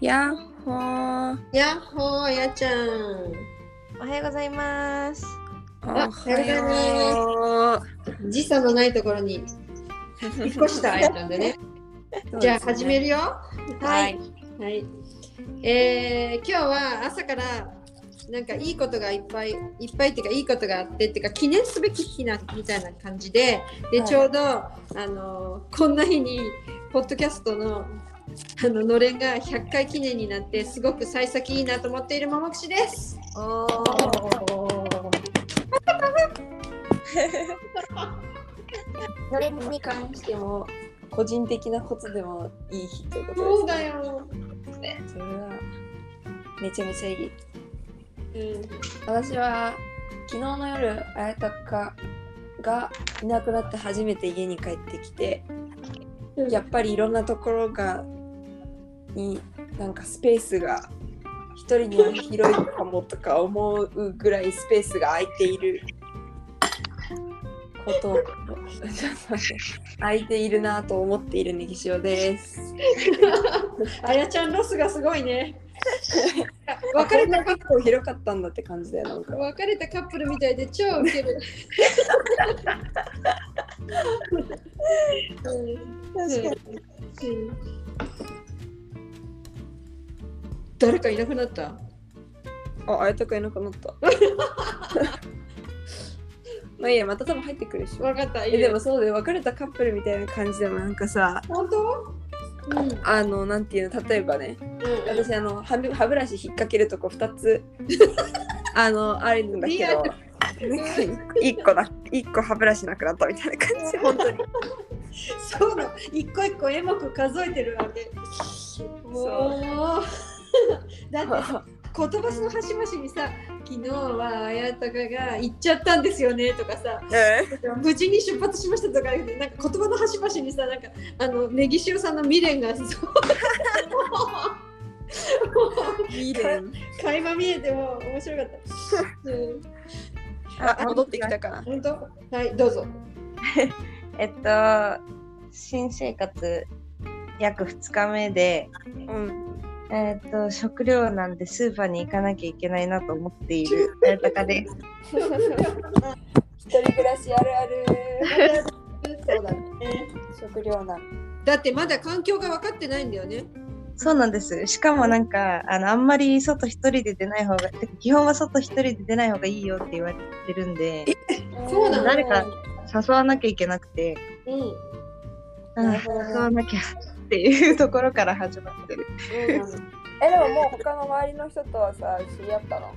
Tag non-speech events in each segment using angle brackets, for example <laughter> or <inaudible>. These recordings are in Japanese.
やっほー。やっほー、やっちゃん。おはようございます。おあはよ時差のないところに引っ越したあやちゃんでね。う。じゃあ始める。るよ。はい。はい。えー、今日は朝からなんかいいことがいっぱいいっぱいっていうかいいことがあってっていうか記念すべき日なみたいな感じでで、はいちょうどあのこんな日にポッドキャストのあののれんが100回記念になってすごく幸先いいなと思っているももくしです。おー <laughs> それに関しても個人的なことでもいい日ということです、そうだ。よ。それはめちゃめちゃいい。うん。私は昨日の夜あやたかがいなくなって初めて家に帰ってきてやっぱりいろんなところがになんかスペースが一人には広いかもとか思うぐらいスペースが空いていること空いているなと思っているネギ塩です。あやちゃんロスがすごいね。別れた結構広かったんだって感じだよなんか。別れたカップルみたいで超ウケる。確かに。誰かいなくなった？あ、あやたかいなくなった。<laughs> まあいいや、また多分入ってくるでしょ。わかった。いえいよでもそうで別れたカップルみたいな感じでもなんかさ本当？うん。あのなんていうの例えばねうん私あの歯ブ歯ブラシ引っ掛けるとこ2つ <laughs> あのあるんだけど1個だ1個歯ブラシなくなったみたいな感じ本当にそうなの。一個一個エモく数えてるわけ。もう。<laughs> だって言葉の端々にさ、昨日はあやたかが行っちゃったんですよねとかさ、無事に出発しましたとか、なんか言葉の端々にさ、なんかあのネギ塩さんの未練がそう未練。<laughs> 垣間見えても面白かった。うん、あ戻ってきたか。な本当？はい、どうぞ。<laughs> えっと、新生活約2日目で、うんえっと、食料なんでスーパーに行かなきゃいけないなと思っているあやたかです。<laughs> 一人暮らしあるあるそうだね。食料難だってまだ環境が分かってないんだよね。そうなんです。しかもなんか、あのあんまり外一人で出ない方が、基本は外一人で出ない方がいいよって言われてるんで、そうなの？誰か誘わなきゃいけなくて、うん。誘わなきゃっていうところから始まってる。えでももう他の周りの人とはさ知り合ったの？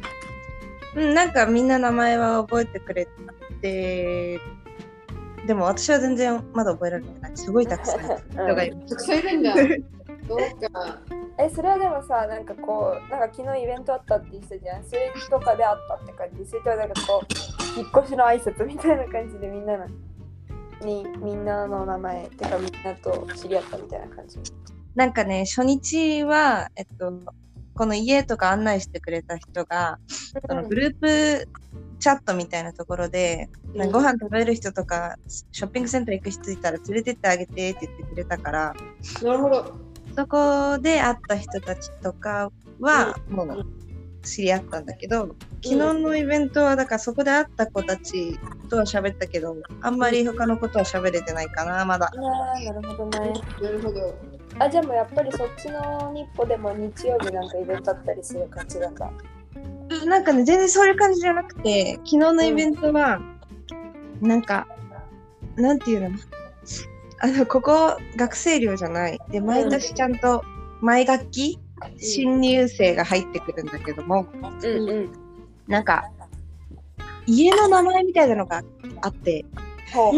うん、なんかみんな名前は覚えてくれて、でも私は全然まだ覚えられてない。すごいたくさん人がいる。たくさんいるんだ。そうか。えそれはでもさなんかこうなんか昨日イベントあったって言ってたじゃんそれとかであったって感じそれとはなんかこう引っ越しの挨拶みたいな感じでみんなのにみんなの名前てかみんなと知り合ったみたいな感じ。なんかね、初日は、えっと、この家とか案内してくれた人が、そのグループチャットみたいなところで、なんかご飯食べる人とか、ショッピングセンター行く人いたら連れてってあげてって言ってくれたから、なるほど。そこで会った人たちとかは、もう知り合ったんだけど、昨日のイベントは、だからそこで会った子たちとは喋ったけど、あんまり他のことは喋れてないかな、まだ。あーなるほどねなるほど。あじゃあもうやっぱりそっちの日歩でも日曜日なんかイベントあったりする感じなんだなんかね、全然そういう感じじゃなくて、昨日のイベントは、なんか、なんていうの？あの、ここ学生寮じゃない。で、毎年ちゃんと毎学期、新入生が入ってくるんだけども、うんうんなんか、家の名前みたいなのがあって、ほう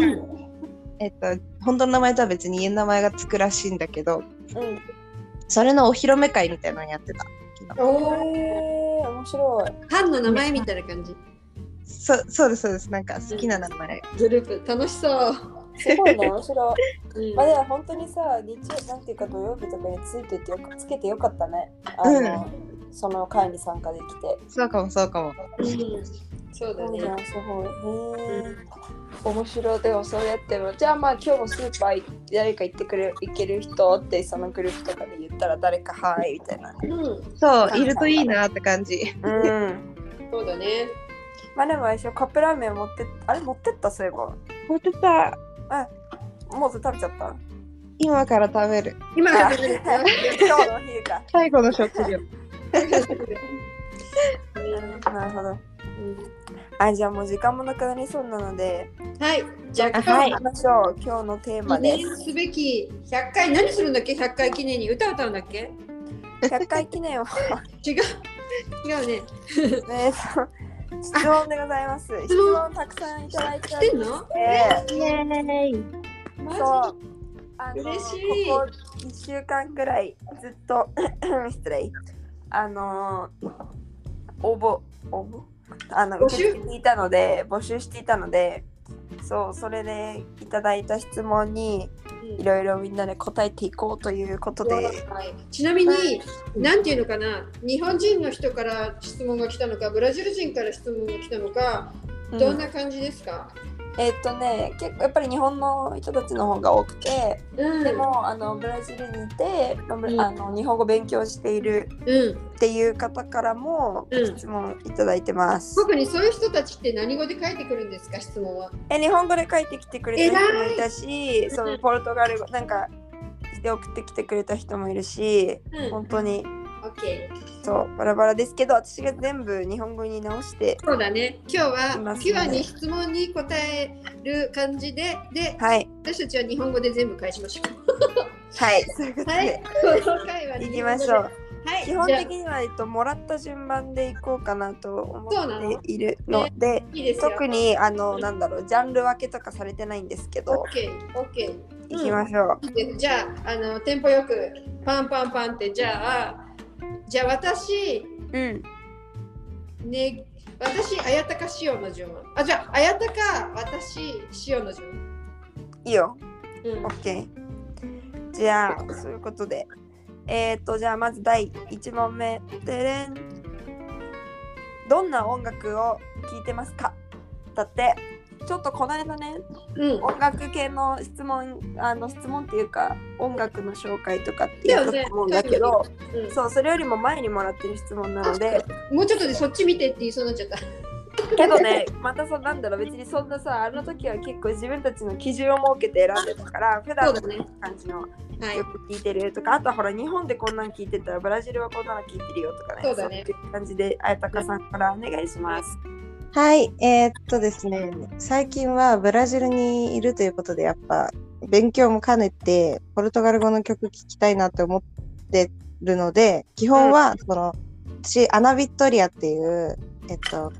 えっと、本当の名前とは別に家の名前がつくらしいんだけど、うんそれのお披露目会みたいなのやってた。おお。えー、面白い班の名前みたいな感じ。そそうです、そうです。なんか好きな名前。グループ楽しそう。すごいね面白い <laughs> うんまあでも本当にさ、日曜なんていうか土曜日とかについててよかつけてよかったね。あの、その会に参加できて。そうかも、そうかも。そうだね。すごい。へえ。面白いでもそうやってもじゃあまあ今日もスーパー誰か行ってくれ行ける人ってそのグループとかで言ったら誰かはいみたいな。うん、そう、いるといいなって感じ。うん。そうだね。まあでもあれでしょカップラーメン持ってあれ持ってった？そういえば。持ってた。もう食べちゃった？今から食べる。今あ食べる <laughs> 今日の昼か。最後の食料。<laughs> なるほど。あじゃあもう時間もなくなりそうなので、はい。じゃあ、あはい行きましょう。今日のテーマで記念すべき100回何するんだっけ ?100 回記念に歌歌うんだっけ？100回記念を違う。違うね。ねそう質問でございます。質問たくさんいただいてんのて、イエーイ。そう。あの嬉しいここ1週間ぐらいずっと <coughs> 失礼。あの応募応募？あの募集？受け付けていたので募集していたのでそうそれでいただいた質問にいろいろみんなで答えていこうということで、はい。ちなみに、なんていうのかな、日本人の人から質問が来たのか、ブラジル人から質問が来たのか、うん。どんな感じですか、えっとね結構やっぱり日本の人たちの方が多くて、うん、でもあのブラジルにいて、うん。あの日本語勉強しているうん、っていう方からもうん。質問いただいてます。特にそういう人たちって何語で書いてくるんですか、質問は。え日本語で書いてきてくれた人もい。たし、そのポルトガル語なんかで送ってきてくれた人もいるし、うん、本当に OK。そうバラバラですけど、私が全部日本語に直して、そうだね。今日はピュアに質問に答える感じで、で、はい私たちは日本語で全部返しましょ <laughs> はいそういうことう。はいで、、この回は行きましょう。はい、基本的にはえっともらった順番でいこうかなと思っているので、いいですよ。特にあのなんだろうジャンル分けとかされてないんですけど、OK、OK。行きましょう。でじゃああのテンポよくパンパンパンってじゃあじゃあ私うん。ね私あやたかしおの順あじゃああやたか私しおの順いいよ。うんオッケー。じゃあそういうことで、えっ、とじゃあまず第1問目。でれん。どんな音楽を聴いてますか？だって。ちょっとこの間ねうん。音楽系の質問あの質問っていうか音楽の紹介とかってやったと思うんだけど、うん。そうそれよりも前にもらってる質問なのでもうちょっとでそっち見てって言いそうになっちゃった。けどねまたそうなんだろう。別にそんなさあの時は結構自分たちの基準を設けて選んでたから普段のね感じのはい。よく聞いてるとかあとはほら日本でこんなん聞いてたらブラジルはこんなの聞いてるよとかねそうだね。いう感じであやたかさんからお願いします。はい、えーっとですね、最近はブラジルにいるということで、やっぱ勉強も兼ねて、ポルトガル語の曲聴きたいなって思ってるので、基本は、その、私、アナ・ビットリアっていう、えっと、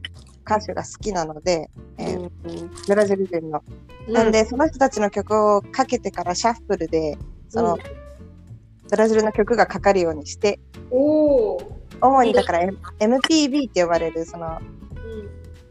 歌手が好きなので、えーブラジル人の。なんで、その人たちの曲をかけてからシャッフルで、その、うん。ブラジルの曲がかかるようにして、主にだから MPB って呼ばれる、その、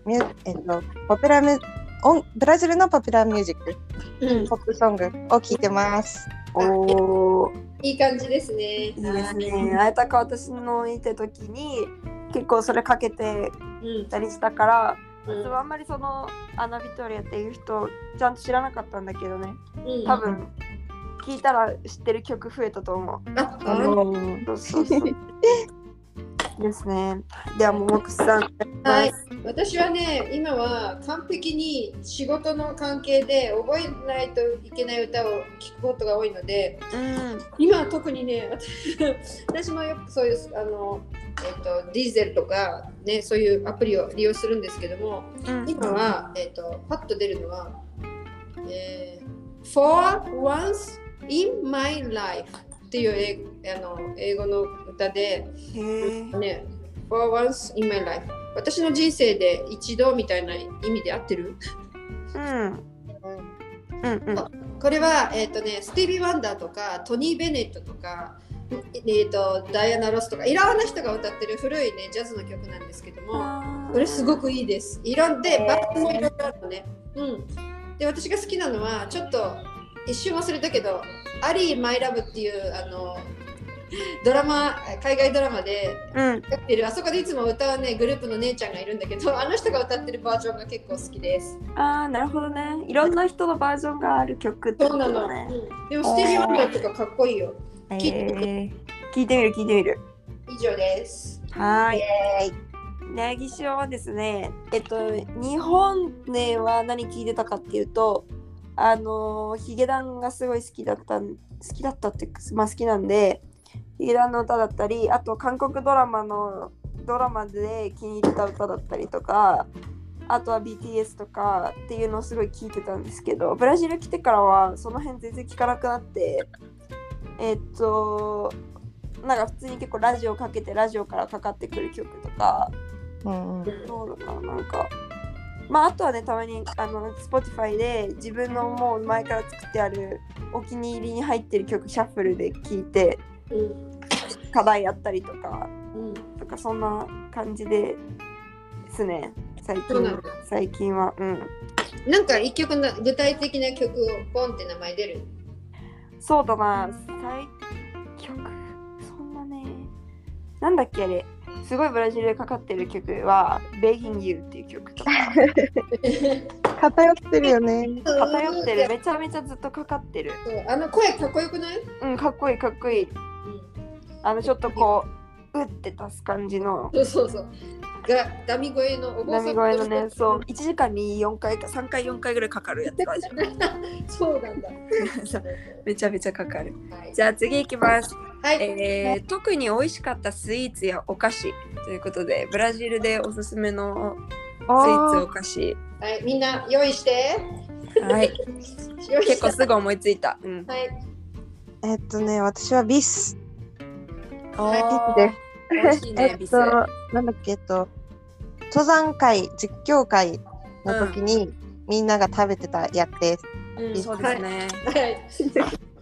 ミュえっと、ポピュラーミュ音ブラジルのポピュラーミュージック、うん。うんポップソングを聴いてます。おー。いい感じですね。いいですね。あやたか私のいた時に結構それかけてうん。たりしたから、うん。私はあんまりそのアナ・ビトリアっていう人ちゃんと知らなかったんだけどね。うん。多分聞いたら知ってる曲増えたと思う。ああそうそうそう。<laughs> ですね。ではももくさん。はい。私はね、今は完璧に仕事の関係で覚えないといけない歌を聴くことが多いので、うん。今は特にね、私 <laughs> 私もよくそういうあの、えっとディーゼルとか、ね、そういうアプリを利用するんですけども、うん今は、えっとパッと出るのは、えー For Once in My Life っていう英あの英語の歌で。ね、For once in my life 私の人生で一度みたいな意味で合ってる？うん。うんうん。これは、えっとね、スティービー・ワンダーとかトニー・ベネットとか、えー、とダイアナ・ロスとかいろんな人が歌ってる古い、ね、ジャズの曲なんですけどもこれすごくいいです。いろんでバックもいろいろあるのね。うん。で私が好きなのはちょっと一瞬忘れたけど「アリー・マイ・ラブ」っていうあのドラマ海外ドラマでうん。やってるあそこでいつも歌うねグループの姉ちゃんがいるんだけどあの人が歌ってるバージョンが結構好きです。ああ、なるほどね。いろんな人のバージョンがある曲ってことそうなの。だね。うんでもステージワンダーとかかっこいいよ。えー、聞いてみる聞いてみる。以上です。はーい。ネギ塩はですね、えっと、日本では何聞いてたかっていうと、あのー、ヒゲダンがすごい好きだったん、好きだったってまあ好きなんで、ヒゲダンの歌だったり、あと韓国ドラマの、ドラマで気に入った歌だったりとか、あとは BTS とかっていうのをすごい聞いてたんですけど、ブラジル来てからはその辺全然聞かなくなって、えっと、なんか普通に結構ラジオかけてラジオからかかってくる曲とか、うんうんそうだな、なんか。まあ、あとはね、たまに、あの、Spotify で自分のもう前から作ってあるお気に入りに入ってる曲、シャッフルで聴いて、うん。課題やったりとか、うん。とか、そんな感じでですね、最近最近は。うん。なんか一曲の具体的な曲をポンって名前出る？そうだな、最曲、そんなね、なんだっけ、あれ。すごいブラジルでかかってる曲は「Begging You」っていう曲とか <laughs> 偏ってるよね。偏ってるめちゃめちゃずっとかかってるあの声かっこよくない、うんかっこいいかっこいいあのちょっとこううって足す感じのそうそうそう。がダミ声のお坊さん波声のねそう1時間に4回か3回4回ぐらいかかるやつ <laughs> そうなんだ。<laughs> めちゃめちゃかかるはい。じゃあ次いきます、はい。えー特に美味しかったスイーツやお菓子ということでブラジルでおすすめのスイーツお菓子はい、みんな用意して。はい <laughs> 結構すぐ思いついたうんはい。えっとね、私はビス。あでー美味しいえねビスっと、なんだっけ、えっと、登山会、実況会の時に、みんなが食べてたやつです。うんそうですね。はい。<laughs>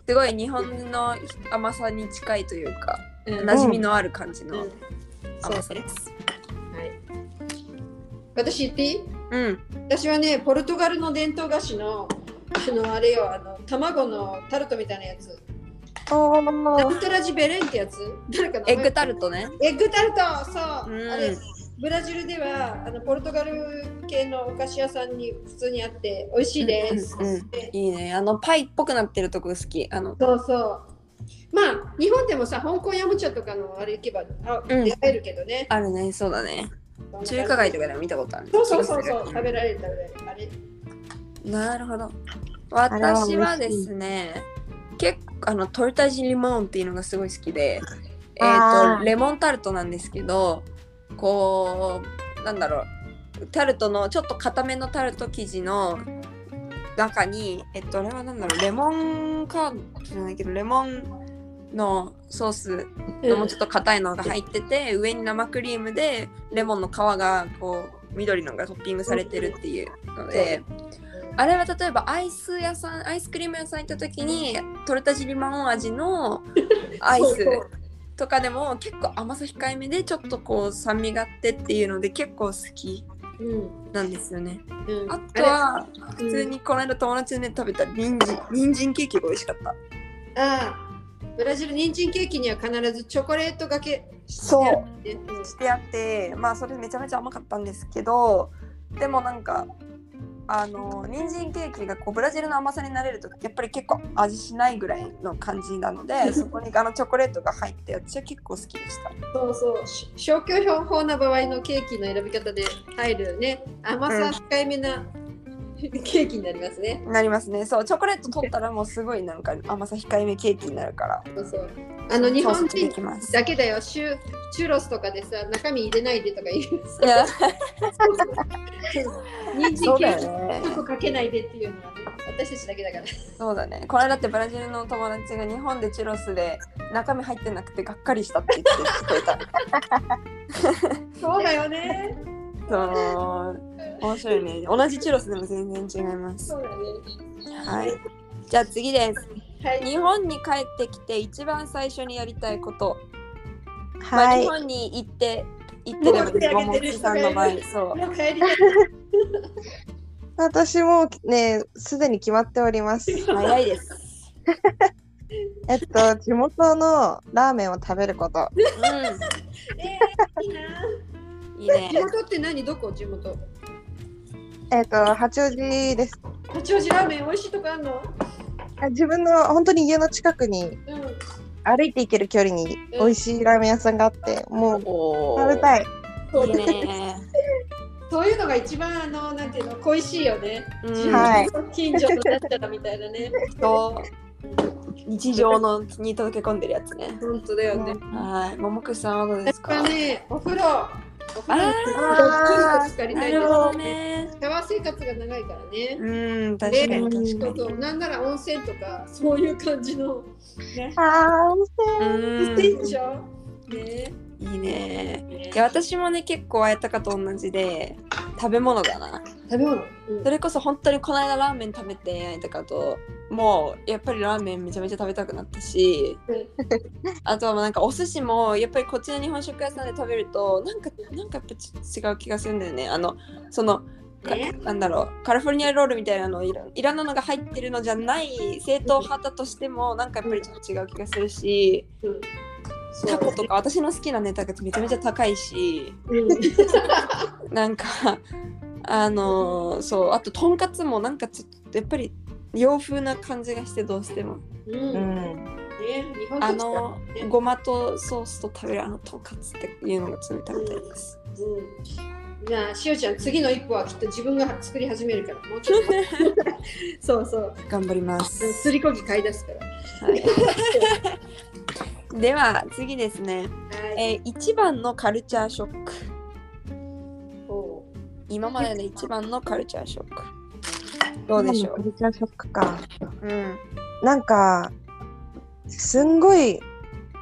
すごい日本の甘さに近いというかうん馴染みのある感じのうん。甘さです。はい。私言ってい。いうん。私はね、ポルトガルの伝統菓子の、あの、あれよ、あの、卵のタルトみたいなやつ。おナーントラジベレンってやつ？エッグタルトね。エッグタルト。そう、うん。あれブラジルではあのポルトガル系のお菓子屋さんに普通にあって美味しいです、うんうんでいいね。あのパイっぽくなってるとこ好き。あの。そうそう。まあ日本でもさ香港ヤムチャとかのあれ行けばあうん出会えるけどね、あるね。そうだね。中華街とかでも見たことある。そうそうそうそう。食べられる食べられる。あれ。なるほど。私はですね結構あのトルタジリモンっていうのがすごい好きでえーとレモンタルトなんですけどこうなんだろうタルトのちょっと固めのタルト生地の中にえっとあれはなんだろうレモンカードじゃないけどレモンのソースのもうちょっと硬いのが入ってて、上に生クリームでレモンの皮がこう緑のがトッピングされてるっていうので、あれは例えばアイス屋さんアイスクリーム屋さん行った時にトルタジリマン味の <laughs> アイスとかでも結構甘さ控えめでちょっとこう酸味があってっていうので結構好きうんなんですよね。うん。あとはれ普通にこの間友達で、ね、食べた人参人参ケーキが美味しかった。ああブラジル人参ケーキには必ずチョコレートがけそう。してあってうん。してあってまあそれめちゃめちゃ甘かったんですけどでもなんかあの人参ケーキがこうブラジルの甘さになれるとやっぱり結構味しないぐらいの感じなので <laughs> そこにあのチョコレートが入って私は結構好きでした。そうそう。し消去標法な場合のケーキの選び方で入るね。甘さ控えめな、<laughs> ケーキになりますね。なりますね。そうチョコレート取ったらもうすごいなんか甘さ控えめケーキになるから。そうそう。あの日本人きます。だけだよ。シュチュロスとかでさ中身入れないでとか言う。いや。人参そうケーキだよねチョコかけないでっていうのはね私たちだけだから。そうだね。この間ってブラジルの友達が日本でチュロスで中身入ってなくてがっかりしたって言って聞こえた。<laughs> そうだよねそう。面白いね。同じチュロスでも全然違います。そうだね。はい。じゃあ次です。はい。日本に帰ってきて一番最初にやりたいこと、まあ、はい。日本に行って行ってればもう手挙げてるももちさんの場合。そう。私もね、すでに決まっております。早いです。えっと、地元のラーメンを食べること。う <laughs> えー、いいな。ん、いいね地。元って何？どこ？地元えっと、八王子です。八王子ラーメン美味しいとこあんの？あ自分の本当に家の近くにうん。歩いて行ける距離に美味しいラーメン屋さんがあって、もうお食べたい。いいね。<laughs> そういうのが一番あのなんていうの恋しいよね。うんはい近所のなったみたいなね。そう日常のに溶け込んでるやつね。本当だよね。はい。ももくさんはどうで私すか？はね、お風呂。お風呂にあー浸かりたですないるほどね。シャワー生活が長いからね。うん、確かに確そうかそうなんなら温泉とかそういう感じのね。あー、温に。うんしてんでしょ？ねいいね。いや私もね結構あやたかと同じで食べ物だな。食べ物？うんそれこそ本当にこの間ラーメン食べてあやたかともうやっぱりラーメンめちゃめちゃ食べたくなったしあとはなんかお寿司もやっぱりこっちの日本食屋さんで食べるとなんかなんかやっぱ違う気がするんだよね。あのそのなんだろうカリフォルニアロールみたいなのいろいろんなのが入ってるのじゃない正統派だとしてもなんかやっぱりちょっと違う気がするしうんタコとか私の好きなネタがめちゃめちゃ高いし。うん。<laughs> なんかあのーそうあととんかつもなんかちょっとやっぱり洋風な感じがしてどうしても。うん。うん。ねあのね。ごまとソースと食べるあのとんかつっていうのが常に食べたいです。うん、じゃあしおちゃん次の一歩はきっと自分が作り始めるからもうちょっと。<laughs> そうそう。頑張ります。すりこぎ買い出すから。はい、<laughs> では次ですね、はい。えー一番のカルチャーショック。お今までで一番のカルチャーショック。どうでしょう、カルチャーショックか。うん、なんか、すんごい、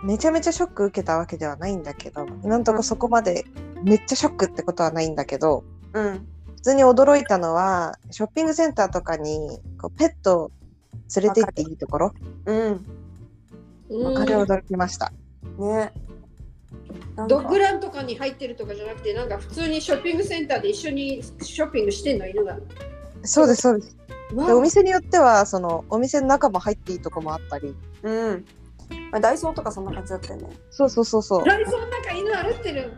めちゃめちゃショック受けたわけではないんだけど、なんとかそこまでめっちゃショックってことはないんだけど、うん、普通に驚いたのは、ショッピングセンターとかにこうペットを連れて行っていいところ、うん、うんあれ驚きました。ね。ドッグランとかに入ってるとかじゃなくてなんか普通にショッピングセンターで一緒にショッピングしてんの犬がそうです、そうです。わでお店によっては、その、お店の中も入っていいとこもあったり、うん。まあ、ダイソーとかそんな感じだったよね。そうそうそうそう。ライソンなんか犬歩ってる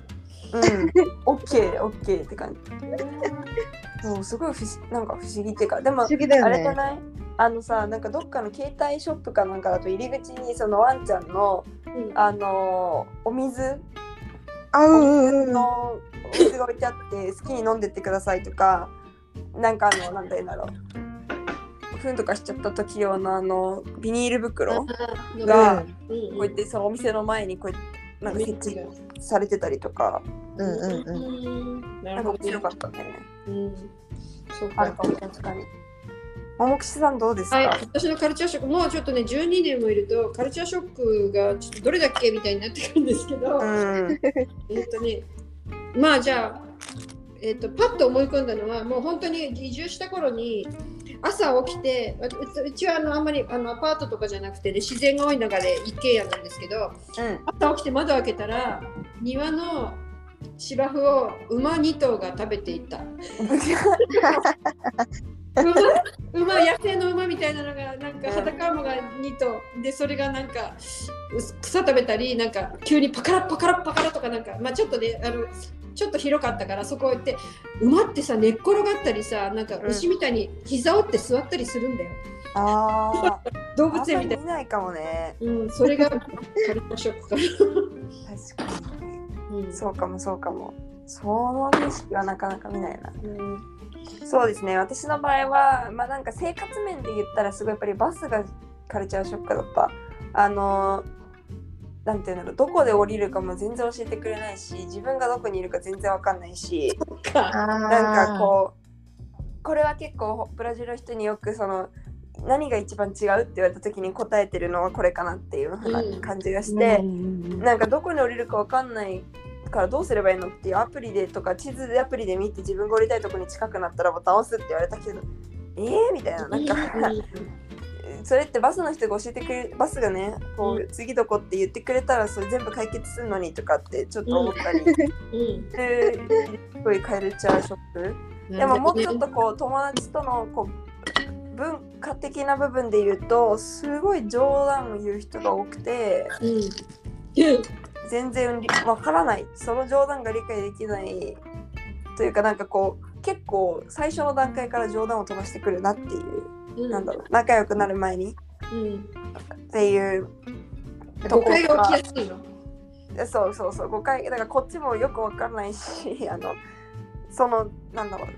うん。オッケー、オッケーって感じ。そう、すごい不思なんか不思議っていうか、でも不、思議だよね。あれじゃない？あのさ、なんかどっかの携帯ショップかなんかだと入り口にそのワンちゃんの、うん。あのーお水あ、うんうんうん。のお水が置いてあって好きに飲んでってくださいとかなんかあのなんて言うんだろう。ふんとかしちゃった時用のあのビニール袋がうん。うん。うやってそのお店の前にこうやってなんか設置されてたりとか。うんうんうん。うんななんか面るほどね白かったね。うん。そうか。あるかも確かに桃串さんどうですか、はい、私のカルチャーショック、もうちょっとね、12年もいると、カルチャーショックがちょっとどれだっけみたいになってくるんですけど、うん。えっとね、まあじゃあ、えっと、パッと思い込んだのは、もう本当に移住した頃に、朝起きて、ううちはあのあんまりあのアパートとかじゃなくて、ね、自然が多い中で一軒家なんですけど、朝起きて窓開けたら、庭の芝生を馬2頭が食べていた。<laughs> 馬馬野生の馬みたいなのがなんか裸馬が2頭。でそれがなんかう草食べたりなんか急にパカラパカラパカラとかなんかまあちょっとねあのちょっと広かったからそこ行って馬ってさ寝っ転がったりさなんかうん。牛みたいに膝折って座ったりするんだよ、あ <laughs> 動ああんま物園みたいな、ないかもね。うん、それがカルチャーショックか確かに。な、うん。そうかもそうかも。その景色はなかなか見ないな。うん。そうですね。私の場合はまあなんか生活面で言ったらすごいやっぱりバスがカルチャーショックだった。あのーなんていうんだろう。どこで降りるかも全然教えてくれないし自分がどこにいるか全然わかんないし。か。なんかこうこれは結構ブラジルの人によくその何が一番違うって言われた時に答えてるのはこれかなっていう感じがして、なんかどこに降りるかわかんないからどうすればいいのっていうアプリでとか地図でアプリで見て自分が降りたいところに近くなったらボタン押すって言われたけどえー、みたいな。なんかそれってバスの人が教えてくれバスがねこうう次どこって言ってくれたらそれ全部解決するのにとかってちょっと思ったり、うん。ですごいカルチャーショックでももうちょっとこう友達とのこう文化的な部分で言うとすごい冗談を言う人が多くて。うん。<laughs> 全然りわからないその冗談が理解できないというかなんかこう結構最初の段階から冗談を飛ばしてくるなっていう、うん。なんだろう仲良くなる前にうん。っていうとこが起きやすいの？そうそうそう誤解だからこっちもよくわかんないしあのそのなんだろう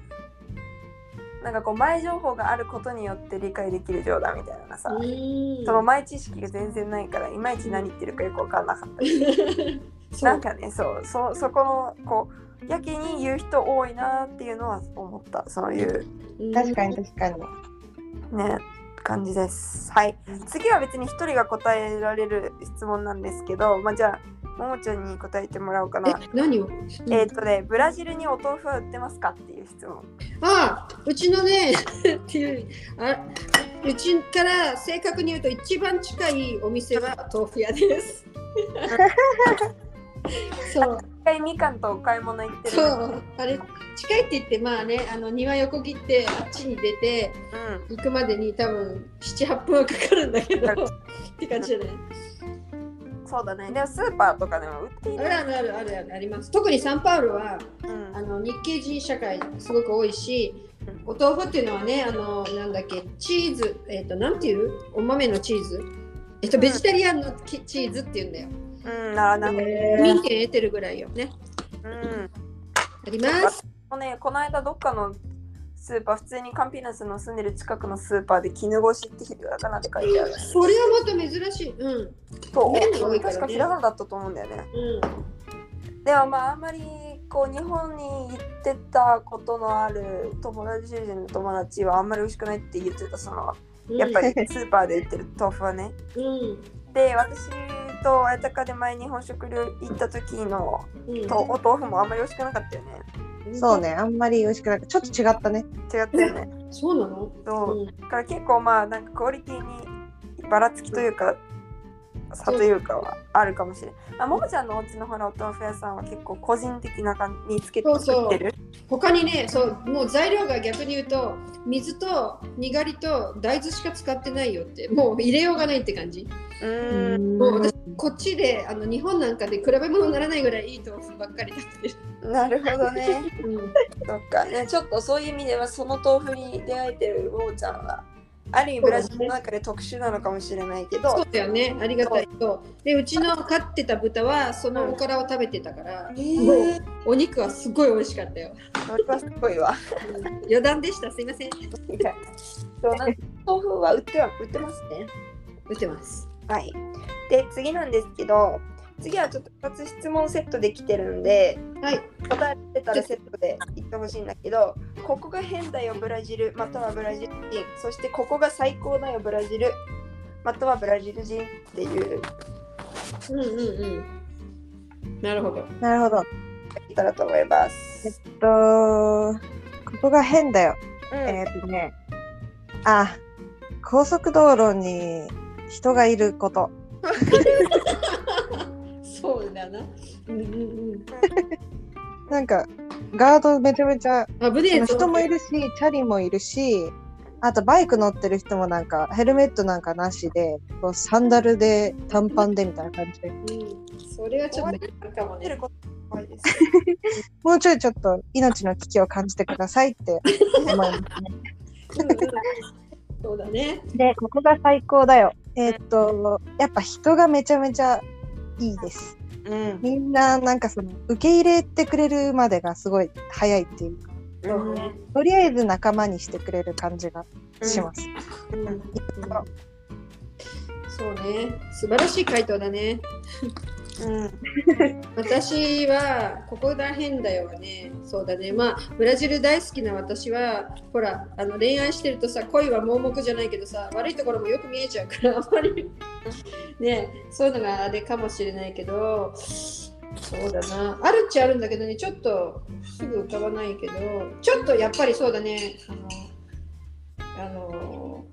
なんかこう前情報があることによって理解できる冗談みたいなのがさ、うん。その前知識が全然ないからいまいち何言ってるかよくわかんなかった。り <laughs> そう。なんかねそう。そそこのこうやけに言う人多いなっていうのは思った。そういう。うん。確かに確かに。ね感じです。はい。次は別に一人が答えられる質問なんですけどまあじゃあももちゃんに答えてもらおうかえな何を、えっ、とねブラジルにお豆腐は売ってますかっていう質問。ああうちのねっていうあうちから正確に言うと一番近いお店は豆腐屋です。<laughs> そう。一回みかんとお買い物行ってる。そう。あれ近いって言ってまあねあの庭横切ってあっちに出てうん。行くまでに多分78分はかかるんだけど。って感じじゃない？そうだね。でもスーパーとかでも売っている。あるあるあるあるあります。特にサンパウロはうん。あの日系人社会すごく多いし、お豆腐っていうのはね、あのなんだっけ、チーズ、えっ、と、なんていう？お豆のチーズ？えっ、と、ベジタリアンのキチーズっていうんだよ。うん。ななるほど。民権得てるぐらいよね。うん。あります。もうね、この間どっかのスーパー、普通にカンピナスの住んでる近くのスーパーで絹ごしってひらがなって書いてある。それはまた珍しい。うん。そう、ね確かひらがなだったと思うんだよね。うん。でもまああんまりこう日本に行ってたことのある友達人の友達はあんまり美味しくないって言ってたそのやっぱりスーパーで売ってる豆腐はね。うん。で私と綾鷹で前日本食料行った時のうん。とお豆腐もあんまり美味しくなかったよね。そうね、あんまり美味しくなくちょっと違ったね。違ったよね。そうなの？そううん。だから結構まあなんかクオリティにばらつきというか差というかはあるかもしれない。あももちゃんのお家のほらお豆腐屋さんは結構個人的な感じにつけて作ってる？他にね、そう、もう材料が逆に言うと、水とにがりと大豆しか使ってないよって、もう入れようがないって感じ。うーんもう私こっちであの日本なんかで比べ物にならないぐらいいい豆腐ばっかり食べてる。なるほどね。<laughs> うん、そっかねちょっとそういう意味ではその豆腐に出会えてるももちゃんはある意味ブラジルの中で特殊なのかもしれないけど、そうだよね、ありがたいと。で、うちの飼ってた豚はそのおからを食べてたから、えー、お肉はすごい美味しかったよ。それはすごいわ。うん余談でした、すいません。そうなん豆腐は売っては売ってますね。打ってます。はい。で、次なんですけど、次はちょっと2つ質問セットできてるんで、はい。答えてたらセットで言ってほしいんだけど、ここが変だよブラジル、またはブラジル人、そしてここが最高だよブラジル、またはブラジル人っていう、うんうんうん。なるほど。なるほど。言ったらと思います。えっと、ここが変だよ。うんえーっとね、あ、高速道路に人がいること。<laughs> そうだな。うんうんうん。<laughs> なんか、ガードめちゃめちゃ、あぶねえぞ人もいるし、チャリもいるし、あとバイク乗ってる人もなんか、ヘルメットなんかなしで、こうサンダルで短パンでみたいな感じで、うん、それはちょっといいかもね。<laughs> もうちょいちょっと命の危機を感じてくださいって思いますね。そうだね。で、ここが最高だよ。えーっと、やっぱ人がめちゃめちゃいいです。うん。みんななんかその受け入れてくれるまでがすごい早いっていうか、そうね。とりあえず仲間にしてくれる感じがします。うんうんそうね。素晴らしい回答だね。うん。私はここら辺だよはね。そうだね。まあブラジル大好きな私はほらあの恋愛してるとさ恋は盲目じゃないけどさ悪いところもよく見えちゃうからあんまりねそういうのがあれかもしれないけどそうだなあるっちゃあるんだけどねちょっとすぐ浮かばないけどちょっとやっぱりそうだねあのあの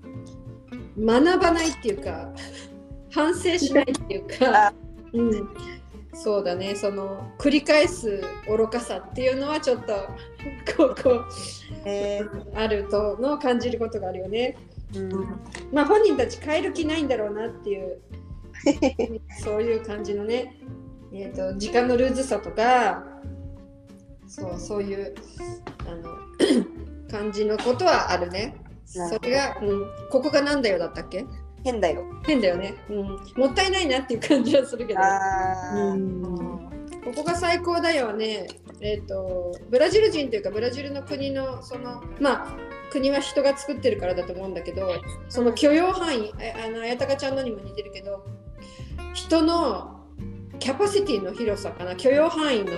学ばないっていうか反省しないっていうかあ、うん、そうだね。その繰り返す愚かさっていうのはちょっと <laughs> こうこうえー、あるとの感じることがあるよね。うん。まあ本人たち変える気ないんだろうなっていう <laughs> そういう感じのね、えー、と時間のルーズさとかそうそういうあの <clears throat> 感じのことはあるね。それが、うん、ここがなんだよだったっけ？変だよ。変だよね、うん。もったいないなっていう感じはするけど。うんここが最高だよはね、えっ、と、ブラジル人というか、ブラジルの国の、その、まあ、国は人が作ってるからだと思うんだけど、その許容範囲、えあの、あやたかちゃんのにも似てるけど、人のキャパシティの広さかな、許容範囲の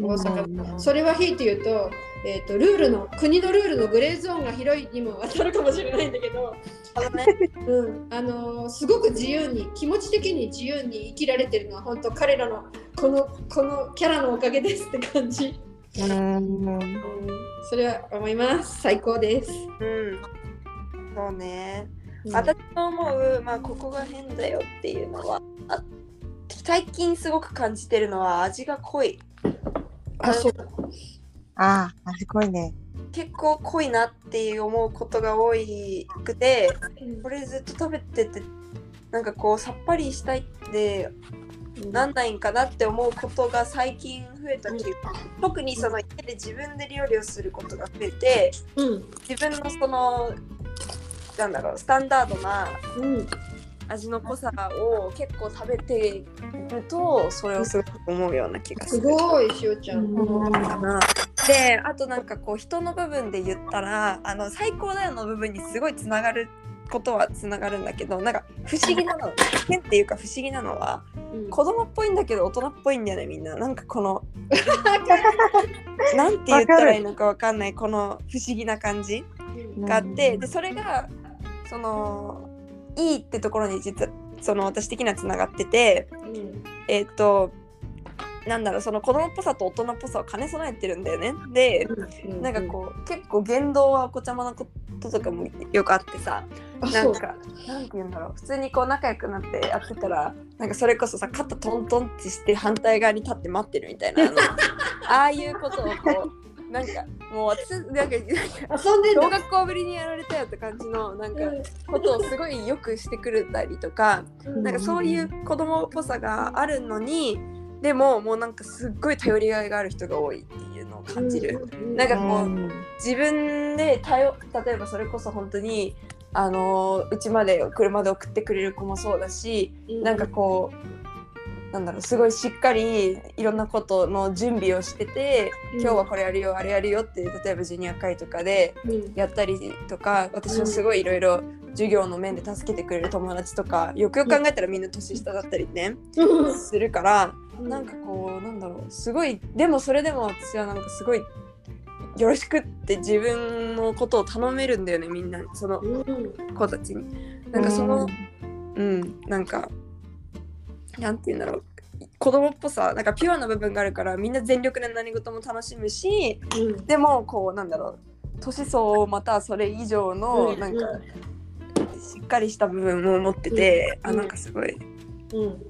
大阪、それはひいて言うと、えっ、と、ルールの、国のルールのグレーゾーンが広いにも当たるかもしれないんだけど、あのね。うん、あのーすごく自由に気持ち的に自由に生きられてるのは本当彼らのこのこのキャラのおかげですって感じ、うん。うん、それは思います。最高です、うん。そうね。うん。私の思う、まあ、ここが変だよっていうのは、あ最近すごく感じてるのは味が濃い。あああ、すごいね。結構濃いなって思うことが多くて、うん。これずっと食べてて、なんかこうさっぱりしたいってなんないんかなって思うことが最近増えたっていうか、特にその家で自分で料理をすることが増えて、うん。自分のその、なんだろう、スタンダードなうん味の濃さを結構食べてるとそれをすごく思うような気がすする。ごいしおちゃん、かなであとなんかこう人の部分で言ったらあの最高だよの部分にすごいつながることはつながるんだけどなんか不思議なの変っていうか不思議なのはうん。子供っぽいんだけど大人っぽいんだよねみんな。なんかこの。なんて言ったらいいのかわかんないこの不思議な感じがあってでそれがそのいいってところに実はその私的にはつながっててうんえっ、となんだろうその子供っぽさと大人っぽさを兼ね備えてるんだよね。でうんなんかこう結構言動はお子ちゃまなこととかもよくあってさなんかなんて言うんだろう普通にこう仲良くなってやってたらなんかそれこそさ肩トントンってして反対側に立って待ってるみたいな <laughs> ああいうことをこうなんかもう私なんか遊んでん小だ学校ぶりにやられたよって感じのなんかことをすごいよくしてくれたりとかなんかそういう子供っぽさがあるのにでももうなんかすっごい頼りがいがある人が多いっていうのを感じる。なんかこう自分で頼例えばそれこそ本当にあのうちまで車で送ってくれる子もそうだし、なんかこうなんだろうすごいしっかりいろんなことの準備をしてて、うん。今日はこれやるよあれやるよって例えばジュニア会とかでうん。やったりとか私はすごいいろいろ授業の面で助けてくれる友達とかよくよく考えたらみんな年下だったりね、するからなんかこうなんだろうすごいでもそれでも私はなんかすごいよろしくって自分のことを頼めるんだよねみんなにそのうん。子たちに。なんかそのうんなんかなんて言うんだろう。子供っぽさなんかピュアな部分があるからみんな全力で何事も楽しむしうん。でもこうなんだろう。年相またはそれ以上のうんなんかしっかりした部分も持ってて、うん。あなんかすごい。うん。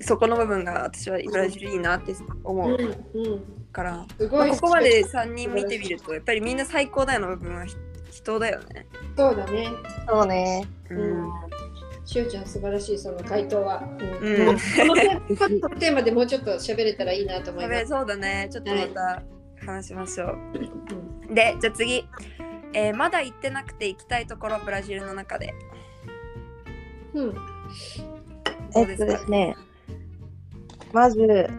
そこの部分が私はブラジルいいなって思う。うんうん。から、まあここまで3人見てみるとやっぱりみんな最高だよの部分は。ひ人だよね。そうだね。そうね。うんしおちゃん素晴らしいその回答は、うんこのテこのテーマでもうちょっと喋れたらいいなと思います。そうだねちょっとまた話しましょう。うんでじゃあ次、えーまだ行ってなくて行きたいところブラジルの中でうんどえっとうですかですね。まず、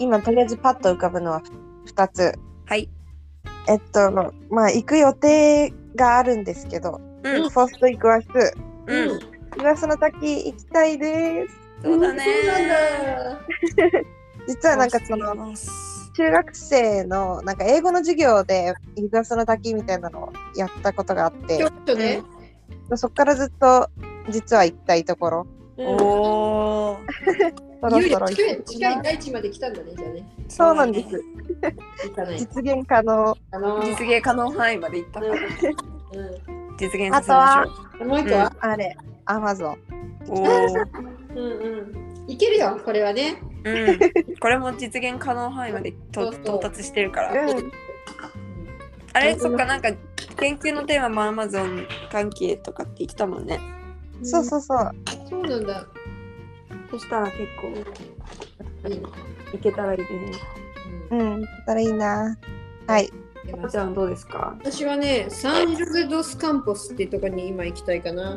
今とりあえずパッと浮かぶのは2つ。はい。えっと、まあ、行く予定があるんですけど、うんフォストイグアス、うん、イグアスの滝行きたいです。そうだね。そうなんだ。実はなんかその、中学生のなんか英語の授業でイグアスの滝みたいなのをやったことがあってちょっとね。そこからずっと実は行きたいところ。うん。おお <laughs> そろそろ近い近い大地まで来たんだね、じゃあね。そうなんです。<laughs> 実現可能。あのー。実現可能範囲まで行ったか。らう実現させましょん、もう一個は、あれアマゾンうおー <laughs> うんうん。いけるよ、これはね。うんこれも実現可能範囲までとそうそう到達してるからうんあれ？そっかなんか研究のテーマもアマゾン関係とかって言ってたもんね。そうそうそう。そうなんだ。そしたら結構いいけたらいいね。うん、だったらいいな。はい。こちらはどうですか？私はね、サンジョゼ・ドス・カンポスっていうところに今行きたいかな。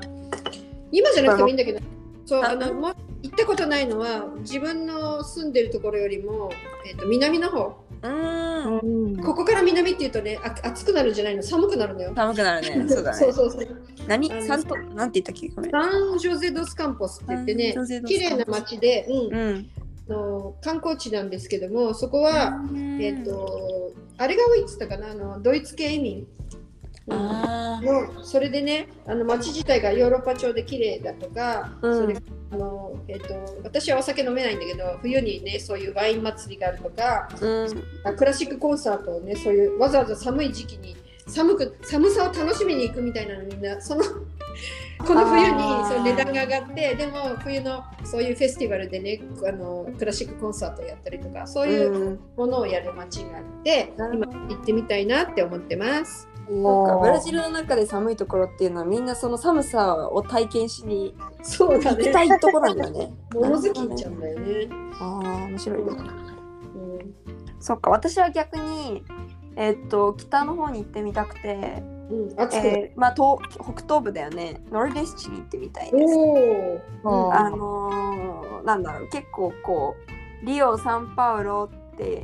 今じゃなくてもいいんだけど、そう、ああの、もう行ったことないのは、自分の住んでるところよりも、えっと南の方。うーん。うんここから南っていうとね、あ暑くなるんじゃないの寒くなるのよ。寒くなるね。<laughs> そうだね。そうそうそう。何？サントなんて言ったっけ？サンジョゼ・ドス・カンポスって言ってね綺麗な街で、うんうん。あの観光地なんですけどもそこは、えっ、とあれが多いっつったかな？あのドイツ系移民あのそれでねあの街自体がヨーロッパ調で綺麗だとか、うんそれあのえっと私はお酒飲めないんだけど冬にねそういうワイン祭りがあるとかあ。うん。あクラシックコンサートをねそういうわざわざ寒い時期に寒く寒さを楽しみに行くみたいなのみんなその <laughs> この冬にその値段が上がってでも冬のそういうフェスティバルでねあのクラシックコンサートをやったりとかそういううんものをやる街があって、なる今行ってみたいなって思ってます。そうかブラジルの中で寒いところっていうのはみんなその寒さを体験しにそうだ行きたいとこなんだよね。<laughs> 物好きちゃんだよね。ああ面白いね。うんそっか私は逆にえーっと北の方に行ってみたくて、うん。えーまあ東北東部だよね。ノルデスチに行ってみたいです。あのーなんだろう。結構こうリオサンパウロって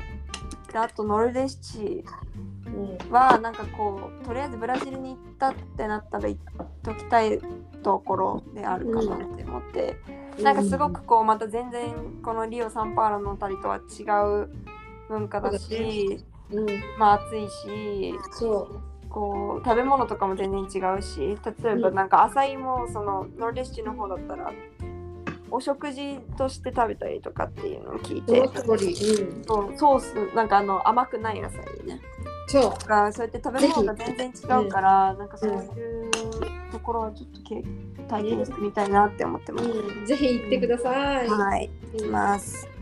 であとノルデスチうん。はなんかこうとりあえずブラジルに行ったってなったら行っときたいところであるかなって思って、なんかすごくこうまた全然このリオサンパウロのあたりとは違う文化だそうだし、うん、まあ暑いしそう。こう食べ物とかも全然違うし例えばなんか浅いもそのノルデシチの方だったらお食事として食べたりとかっていうのを聞いそて。うん。そうソースなんかあの甘くない野菜ねそう。とかそうやって食べ物が全然違うからなんかそういうところはちょっとけ体験してみたいなって思ってます。うん、ぜひ行ってください。はい、行きます。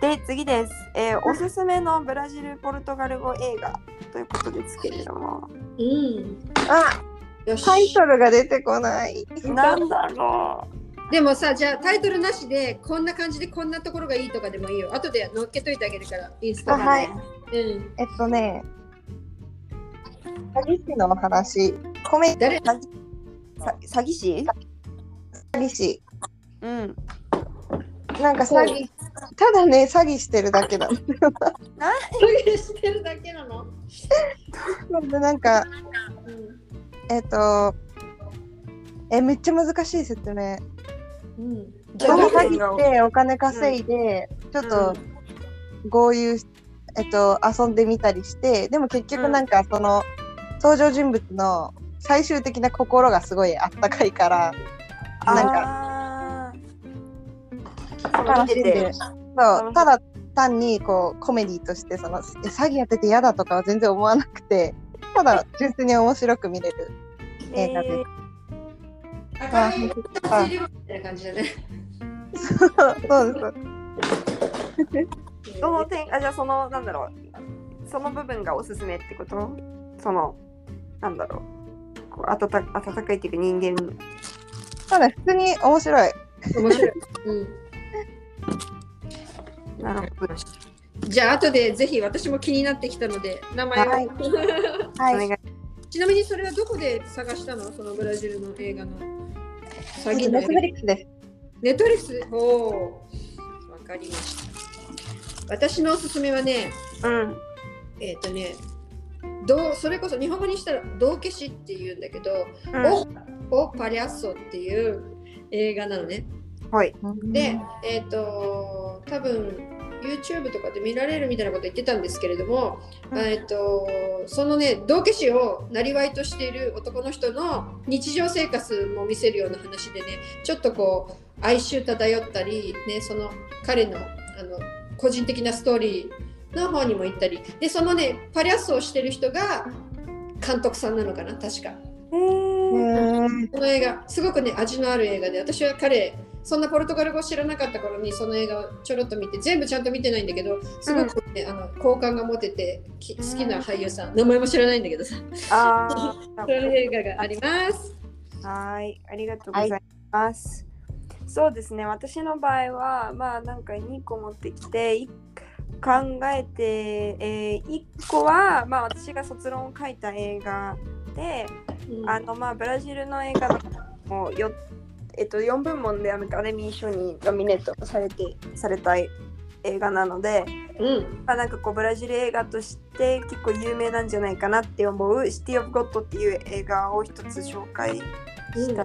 で次です、えーおすすめのブラジル・ポルトガル語映画ということですけれどもうん。あ、よし。タイトルが出てこない。なんだろでもさ、じゃあタイトルなしで、こんな感じでこんなところがいいとかでもいいよ。後で乗っけといてあげるから、インスタ。あはいうん。えっとね、詐欺師の話、コメ誰？さ詐欺師？詐欺師。うんなんか詐欺、ただね、詐欺してるだけだ。そうしてるだけなの、でなんか、うんえっと、え、めっちゃ難しい説明。うん、じゃあ詐欺ってお金稼いで、ちょっと豪遊し、えっと、遊んでみたりして、でも結局なんかその、登場人物の最終的な心がすごいあったかいから、なんかかその見楽ててしんで、そうただ単にこうコメディとしてそのえ詐欺やってて嫌だとかは全然思わなくて、ただ純粋に面白く見れる映画です。赤い水流みたいな感じだね。そうです。その点あじゃあそのなんだろうその部分がおすすめってことそのなんだろうこう温か温かいっていうか人間ただ普通に面白い。面白い。うんなるほど。じゃあ後でぜひ私も気になってきたので名前を、はい。おはい。ちなみにそれはどこで探したの？そのブラジルの映画の。詐欺のネットフリックスです。ネットフリックスおおわかりました。私のおすすめはねうん。えっ、とねどうそれこそ日本語にしたら「道消し」っていうんだけど「おおパリャッソ」っていう映画なのねはい。で、えっ、と、多分 YouTube とかで見られるみたいなこと言ってたんですけれども、うんえっ、と、そのね、道化師をなりわいとしている男の人の日常生活も見せるような話でね、ちょっとこう、哀愁漂ったり、ね、その彼のあの個人的なストーリーの方にも行ったり、で、そのね、パリャッソをしてる人が監督さんなのかな、確か。この映画、すごくね、味のある映画で、私は彼そんなポルトガル語知らなかった頃にその映画をちょろっと見て全部ちゃんと見てないんだけどすごく、ねあの好感が持ててき好きな俳優さん名前も知らないんだけどさ。あ <laughs> そういう映画があります。はい、ありがとうございます。そうですね、私の場合は、まあなんか2個持ってきて、い考えて、え1個は、まあ私が卒論を書いた映画で、あのまあブラジルの映画もよ、えっと、4部門でアカデミー賞にノミネートされてされた映画なので、うんまあ、なんかこうブラジル映画として結構有名なんじゃないかなって思う「シティ・オブ・ゴッド」っていう映画を一つ紹介した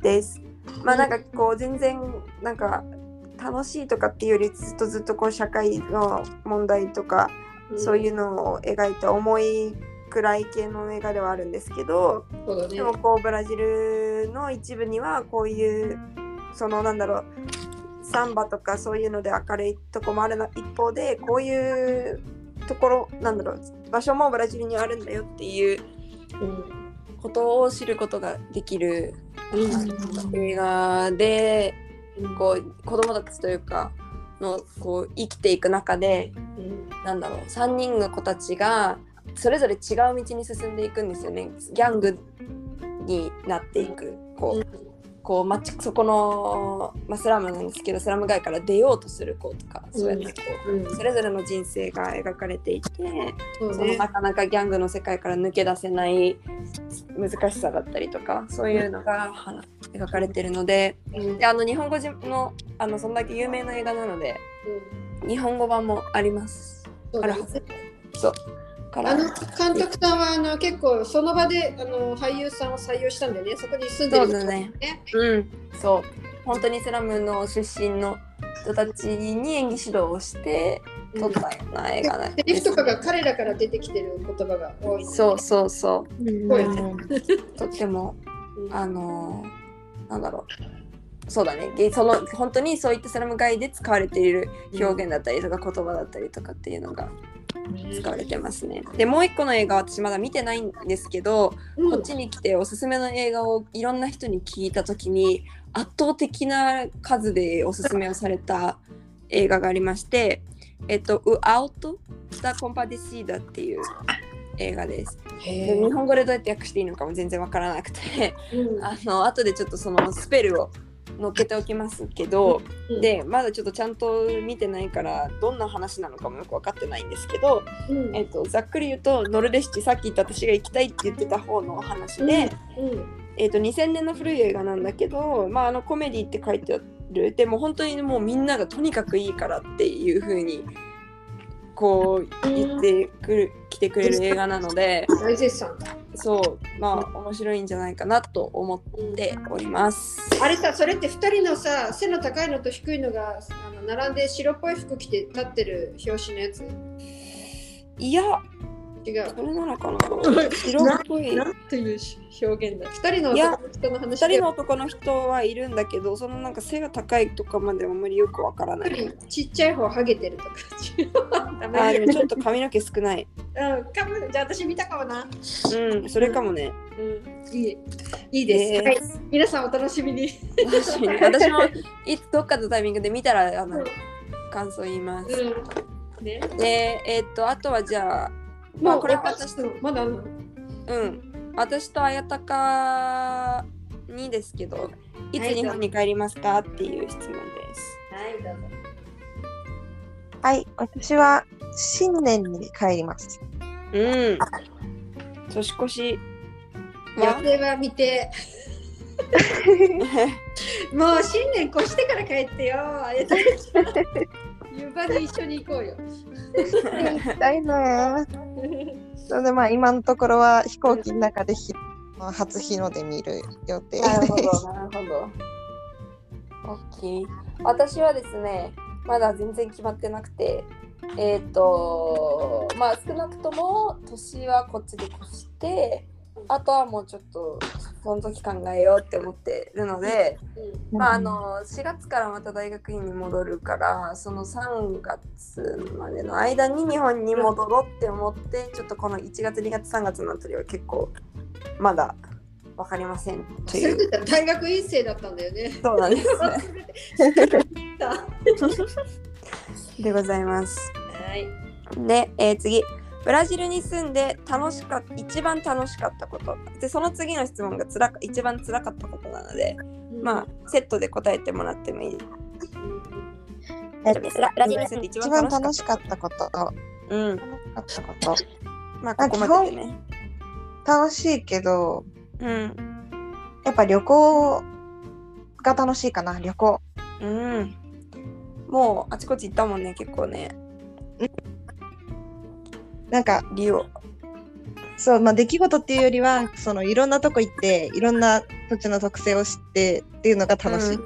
です。まあなんかこう全然なんか楽しいとかっていうよりずっとずっとこう社会の問題とかそういうのを描いた重い暗い系の映画ではあるんですけどね。でもこうブラジルの一部にはこういうそのなんだろうサンバとかそういうので明るいとこもあるな一方でこういうところなんだろう場所もブラジルにあるんだよっていううんことを知ることができる映画でこう子供たちというかのこう生きていく中でうん。なんだろう3人の子たちがそれぞれ違う道に進んでいくんですよね。ギャングになっていく。こうこう街そこの、まあ、スラムなんですけどスラム街から出ようとする子とかそうやってこうん。うそれぞれの人生が描かれていてそうね。そのなかなかギャングの世界から抜け出せない難しさだったりとかそういうのがは描かれてるのでうん。であの日本語じのあのそんだけ有名な映画なので日本語版もあります。そうだね。そうから。あの監督さんはあの結構その場であの俳優さんを採用したんだよね。そこに住んでる人そうだね。うん、そう。本当にスラムの出身の人たちに演技指導をして撮ったような映画なんセリフとかが彼らから出てきてる言葉が多い。そうそうそう。そうよねとってもうん。あのーなんだろう。そうだね。げその本当にそういったスラム街で使われている表現だったりとか言葉だったりとかっていうのが使われてますね。でもう一個の映画私まだ見てないんですけど、うんこっちに来ておすすめの映画をいろんな人に聞いた時に圧倒的な数でおすすめをされた映画がありまして「えっと、ウアウト・ダ・コンパディシーダ」っていう映画です。で日本語でどうやって訳していいのかも全然わからなくてうんあの後でちょっとそのスペルを載っけておきますけど、うん。でまだちょっとちゃんと見てないからどんな話なのかもよく分かってないんですけど、うん。えっと、ざっくり言うとノルデシチさっき言った私が行きたいって言ってた方のお話で、うん。えっと、2000年の古い映画なんだけど、まあ、あのコメディって書いてある。でも本当にもうみんながとにかくいいからっていう風にこう言ってくる来てくれる映画なので。大絶賛そうまあ面白いんじゃないかなと思っております。あれさそれって2人のさ背の高いのと低いのがあの並んで白っぽい服着て立ってる表紙のやつ？いや違うこれなのかな <laughs> 白っぽいなんという表現だ2人の男の人の話2で人の男の人はいるんだけどそのなんか背が高いとかまではあんまりよくわからない。1人ちっちゃい方ハゲてるとかあーでもちょっと髪の毛少ない。うん、かもじゃあ私見たかもな。うん、それかもね。うん、いいいいです、えーはい。皆さんお楽しみに。私私もいつどっかのタイミングで見たらあの感想言います。うん、ね。で、えーっと、あとはじゃあ、まあ、これは私と、まだあんの？うん、私と綾鷹にですけど、いつはい日本に帰りますかっていう質問です。はい、どうぞ。はい、私は新年に帰ります。うん。年越し予は定は見て、<laughs> もう新年越してから帰ってよ。あれだ湯場に一緒に行こうよ。行きたいな。それでまあ今のところは飛行機の中でひ初日の出見る予定なるほです。ど、なるほど。OK。私はですね、まだ全然決まってなくて、えっ、と、まあ少なくとも年はこっちで越して、あとはもうちょっとその時考えようって思ってるので、まああの4月からまた大学院に戻るからその3月までの間に日本に戻ろうって思ってちょっとこの1月2月3月のあたりは結構まだわかりませんという。大学院生だったんだよね。そうなんですね。は <laughs> でございます。い。で、えー次。ブラジルに住んで楽しかっ一番楽しかったこと。でその次の質問がつらか一番辛かったことなのでまあセットで答えてもらってもいい？えブラブラジルに住んで一一番番楽しかったこと。たうん。楽しかったこと。まあここまででね。楽しいけど、うん。やっぱ旅行が楽しいかな、旅行。うん。もうあちこち行ったもんね結構ねなんか、リオそう、まあ、出来事っていうよりは、そのいろんなとこ行って、いろんな土地の特性を知ってっていうのが楽しい。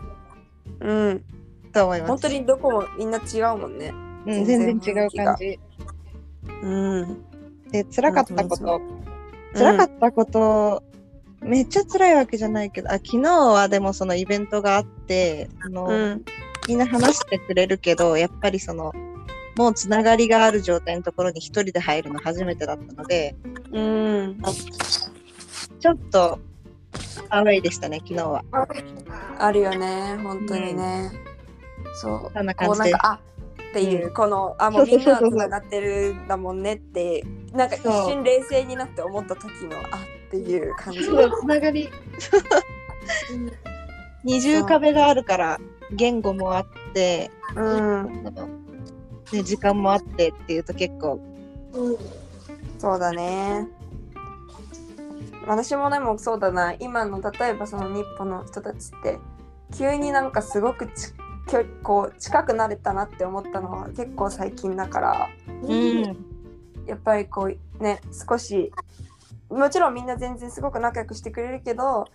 うん、うん、と思います。本当にどこもみんな違うもんね。うん、全然違う感じ。うん。で、辛かったこそと。辛かったこと、めっちゃ辛いわけじゃないけど、あ昨日はでもそのイベントがあって、あの、うん。みんな話してくれるけど、やっぱりその、もうつながりがある状態のところに一人で入るの初めてだったので、うん。ちょっとアウェイでしたね、昨日は。あるよね本当にね、そう。そんな感じで。こうなんか。あっていう、このあもうみんながつながってるんだもんねってなんか一瞬冷静になって思った時のあっていう感じ。そうつながり。<laughs> 二重壁があるから、言語もあって、うんね、時間もあってっていうと結構、そうだね。私もでもそうだな。今の例えばその日本の人たちって急になんかすごくちきょこう近くなれたなって思ったのは結構最近だから。うん、やっぱりこうね少しもちろんみんな全然すごく仲良くしてくれるけど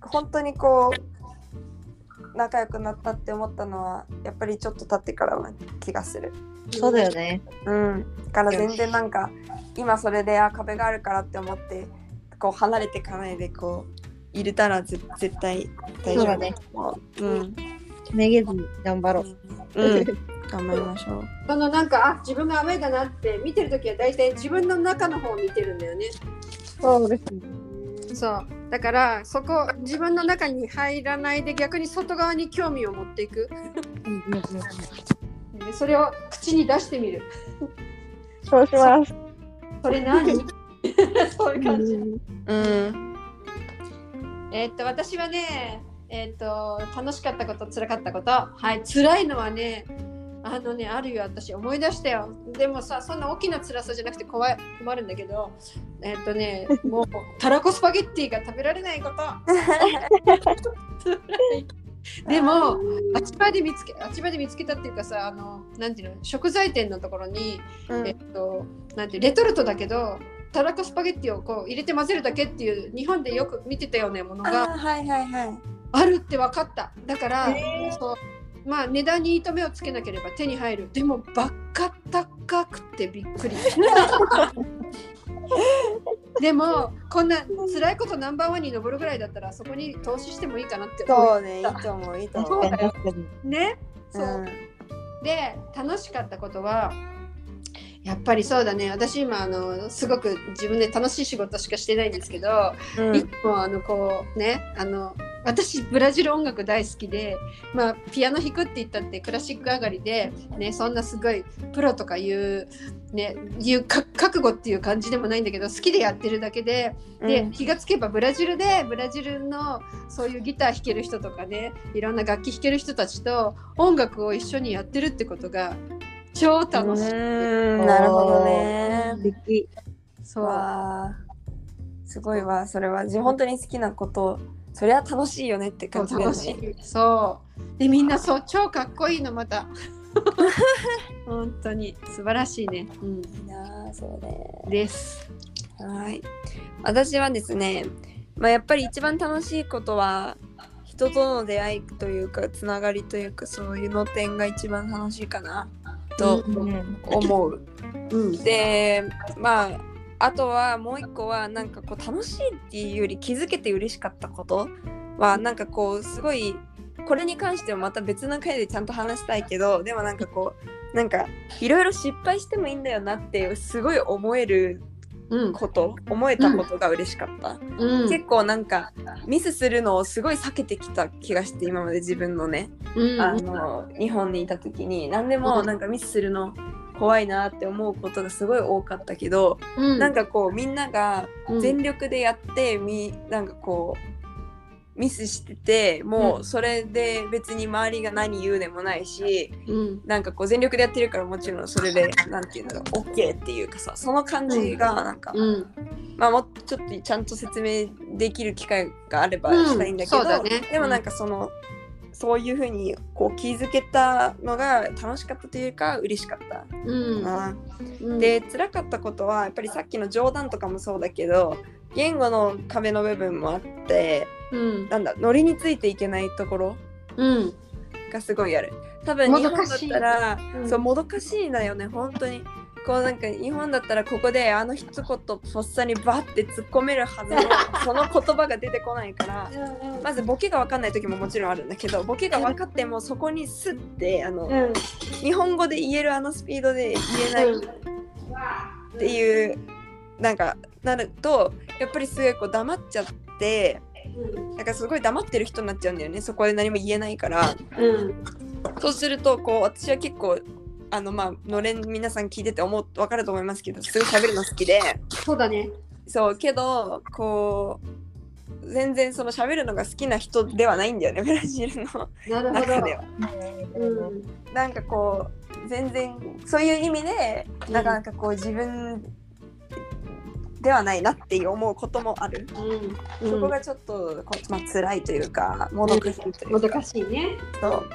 本当にこう仲良くなったって思ったのはやっぱりちょっと経ってからな気がする。そうだよね。うん、だから全然なんか今それであ壁があるからって思ってこう離れていかないでこう入れたらぜ絶対大丈夫そうだね。うん、めげずに頑張ろう。うん、頑張りましょう。このなんかあ自分がアウェイだなって見てるときは大体自分の中の方を見てるんだよね。そうですね。そうだからそこ自分の中に入らないで逆に外側に興味を持っていくでそれを口に出してみる。そうします。それ何？<laughs> そういう感じ、うん、えーっと私はねえーっと楽しかったこと辛かったこと。はい辛いのはねあのねあるよ私思い出したよ。でもさそんな大きな辛さじゃなくて怖い困るんだけどえーっとね <laughs> もうたらこスパゲッティが食べられないこと。<laughs> 辛い <laughs> でもあち場で見つけあち場で見つけたっていうかさあのなんていうの食材店のところに、うん。えっとなんてレトルトだけどたらこスパゲッティをこう入れて混ぜるだけっていう日本でよく見てたようなものあがーはいはいはい。あるって分かった。だから、へー。そうまあ値段に糸目をつけなければ手に入る。でもバカ高くてびっくり <laughs> <laughs> でもこんな辛いことナンバーワンに上るぐらいだったらそこに投資してもいいかなって思そうねいいと思ういいと思う。ねそう、で楽しかったことはやっぱりそうだね。私今あのすごく自分で楽しい仕事しかしてないんですけど、うん。いつもあのこうねあの私ブラジル音楽大好きで、まあ、ピアノ弾くって言ったってクラシック上がりで、ね、そんなすごいプロとかいう,、ね、いうか覚悟っていう感じでもないんだけど好きでやってるだけでで、うん。気がつけばブラジルでブラジルのそういうギター弾ける人とかねいろんな楽器弾ける人たちと音楽を一緒にやってるってことが超楽しい。うん。なるほどね。そう。すごいわそれは。じ本当に好きなことそれは楽しいよねって感じだよね。い。そう。でみんなそう超かっこいいのまた。本当に素晴らしいね。うん、いいなあそうね。です。はい。私はですね、まあ、やっぱり一番楽しいことは人との出会いというかつながりというかそういうの点が一番楽しいかなとうん思う。うん。でまああとはもう一個はなんかこう楽しいっていうより気づけて嬉しかったことはなんかこうすごいこれに関してはまた別の回でちゃんと話したいけどでもなんかこうなんかいろいろ失敗してもいいんだよなってすごい思えるうん。こと、思えたことが嬉しかった、うん。結構なんかミスするのをすごい避けてきた気がして今まで自分のね、うん。あの日本にいた時に何でもなんかミスするの怖いなって思うことがすごい多かったけど、うん。なんかこうみんながうん。全力でやってみなんかこうミスしててもうそれで別に周りが何言うでもないしうん。なんかこう全力でやってるからもちろんそれでなんていうんだろう OK っていうかさその感じがなんか、うん。まあもうちょっとちゃんと説明できる機会があればうんしたいんだけど、そうだね。でもなんかその、そういうふうにこう気づけたのが楽しかったというか嬉しかった。うん。な。うん。で辛かったことはやっぱりさっきの冗談とかもそうだけど言語の壁の部分もあってうん。なんだノリについていけないところうん。がすごいある。多分も日本だっどかしいたら、うん。そうもどかしいんだよね本当にこうなんか日本だったらここであの一言とっさにバッて突っ込めるはずの <laughs> その言葉が出てこないからまずボケが分かんない時ももちろんあるんだけどボケが分かってもそこにスッてあの、うん。日本語で言えるあのスピードで言えないっていうなんかなるとやっぱりすごいこう黙っちゃってなんかすごい黙ってる人になっちゃうんだよね。そこで何も言えないから。うん。そうするとこう私は結構あのまあのれん皆さん聞いてて思う分かると思いますけどすごい喋るの好きで。そうだね。そうけどこう全然その喋るのが好きな人ではないんだよね <laughs> ブラジルのなるほ中では。どうん。なんかこう全然そういう意味でなかなかこう自分ではないなって思うこともある。うん。そこがちょっとこう、まあ辛いというかもどかしいというか。もどかしいね。そう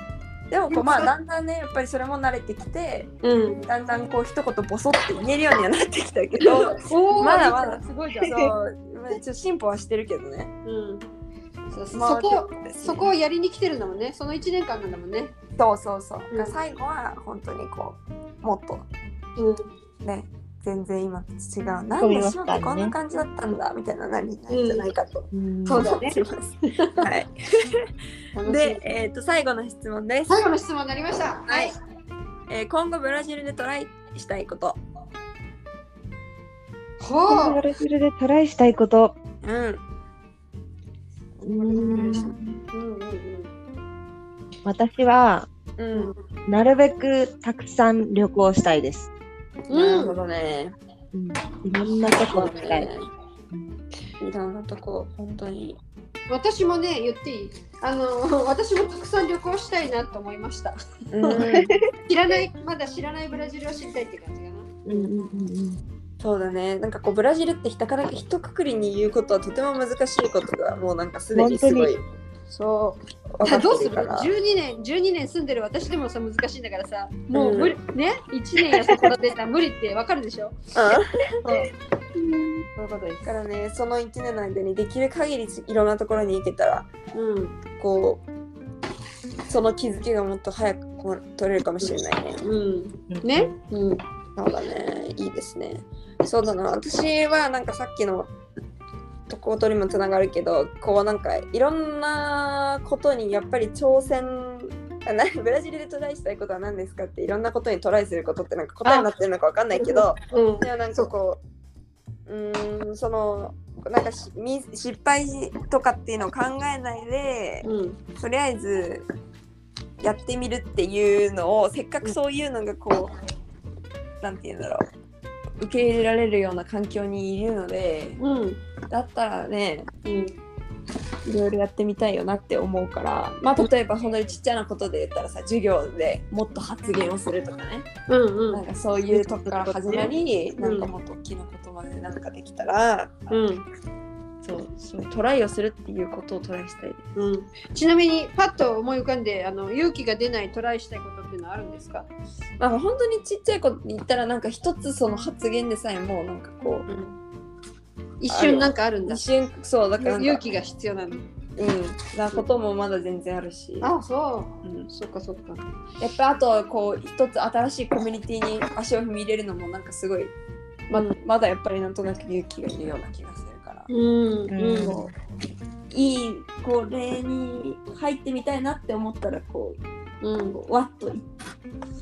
でもこうまあだんだんねやっぱりそれも慣れてきてうん。だんだんこう一言ボソって言えるようにはなってきたけど <laughs> まだまだすごいじゃん。そう。まあ一応進歩はしてるけどね。うん。そうそまあこそこをやりに来てるんだもんねその1年間なんだもんね。そうそうそう。うん。最後は本当にこうもっとうん。ね全然今と違う。なんでますからねしようってこんな感じだったんだみたいななりになるんじゃないかとそうだね。はい。<laughs> でい、えっ、と最後の質問です。最後の質問になりましたはい。えー今後ブラジルでトライしたいこと。ほブラジルでトライしたいこと。うん。うーんううんうん私は、うん。なるべくたくさん旅行したいです。なるほどね。うん、いろんなとこ行きたい。いろんなとこ本当に。私もね言っていい？あの私もたくさん旅行したいなと思いましたうん。<laughs> 知らないまだ知らないブラジルを知りたいって感じかなうんうんうんうんそうだね。なんかこうブラジルってひたから一括りに言うことはとても難しいことがもうなんかすでにすごいそう。どうする？てるから。12年12年住んでる。私でもさ難しいんだからさ。もううん無理、ね？1年やそこらでさ無理ってわかるでしょ？<laughs> そう。そういうことです。だからね、その1年の間にできる限りいろんなところに行けたら、うん。こう、その気づきがもっと早く取れるかもしれないね。うんうん。ね？うん。そうだね、いいですね。そうだな、私はなんかさっきのとことにもつながるけど、こうなんかいろんなことにやっぱり挑戦、あな <laughs> ブラジルでトライしたいことは何ですかっていろんなことにトライすることってなんか答えになってるのかわかんないけど、うん。でもなんかこう、うーん、その、なんかしみ失敗とかっていうのを考えないで、うん。とりあえずやってみるっていうのをせっかくそういうのがこうなんて言うんだろう受け入れられるような環境にいるのでうん。だったらねうん。いろいろやってみたいよなって思うからまあ例えば本当にちっちゃなことで言ったらさ授業でもっと発言をするとかね。うんなんかそういうとこから始まりん。なんかもっと大きなことまでなんかできたらうんそうそうトライをするっていうことをトライしたい。です。うん。ちなみにパッと思い浮かんであの勇気が出ないトライしたいことっていうのはあるんですか？まあ本当にちっちゃいこと言ったらなんか一つその発言でさえもなんかこう一瞬なんかあるんだ。一瞬そうだから勇気が必要なの。うん。なこともまだ全然あるし、あそう。ん。う、そっかそっか。やっぱあとこう一つ新しいコミュニティに足を踏み入れるのもなんかすごいま,、うん。まだやっぱりなんとなく勇気がいるような気がするうんいいこれに入ってみたいなって思ったらこうんうこうわっとい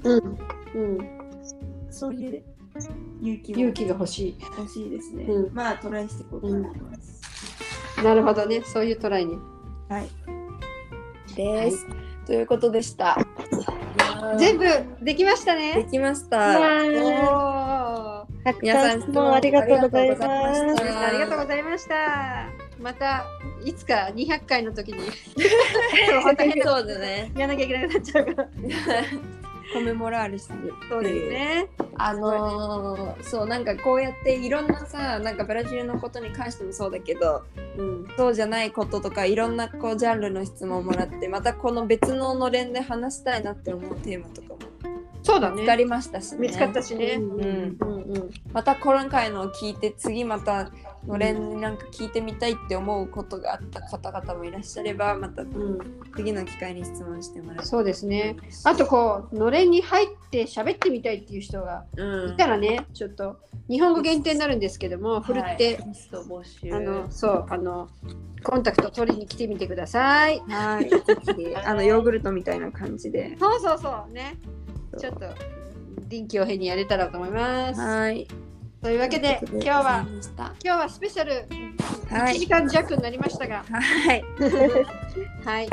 うんうんそういう勇気も勇気が欲しい。欲しいですね。うんまあトライしていこうと思います。なるほどね。そういうトライに。はい。です、ということでした。全部できましたでね。きましわた。たく皆さん質問ありがとうございます。ありがとうございました。またいつか200回の時にそうだね。<laughs> やらなきゃいけなくなっちゃうから。<laughs> コメモラールする。そうですね。あのーそうなんかこうやっていろんなさなんかブラジルのことに関してもそうだけどうん。そうじゃないこととかいろんなこうジャンルの質問をもらってまたこの別ののれんで話したいなって思うテーマとかもそうだね。見つかりましたし、ね、見つかったしね。うんうんうん。また今回のを聞いて次またのれんになんか聞いてみたいって思うことがあった方々もいらっしゃればまたうん、次の機会に質問してもらえそうですね。あとこうのれんに入って喋ってみたいっていう人がうんいたらね、ちょっと日本語限定になるんですけども、ふるって、はい、あのそうあのコンタクト取りに来てみてください。はいあのヨーグルトみたいな感じでそうそうそうね。ちょっと臨機応変にやれたらと思います。はいというわけで今日は今日はスペシャル1はい時間弱になりましたが、はい <laughs> はい。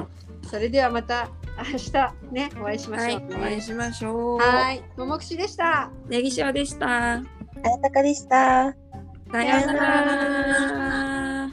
それではまた明日ねお会いしまはいしょう。お会いしましょうはい。ももくしでした。ネギ塩でしたあやたかでした。さようなら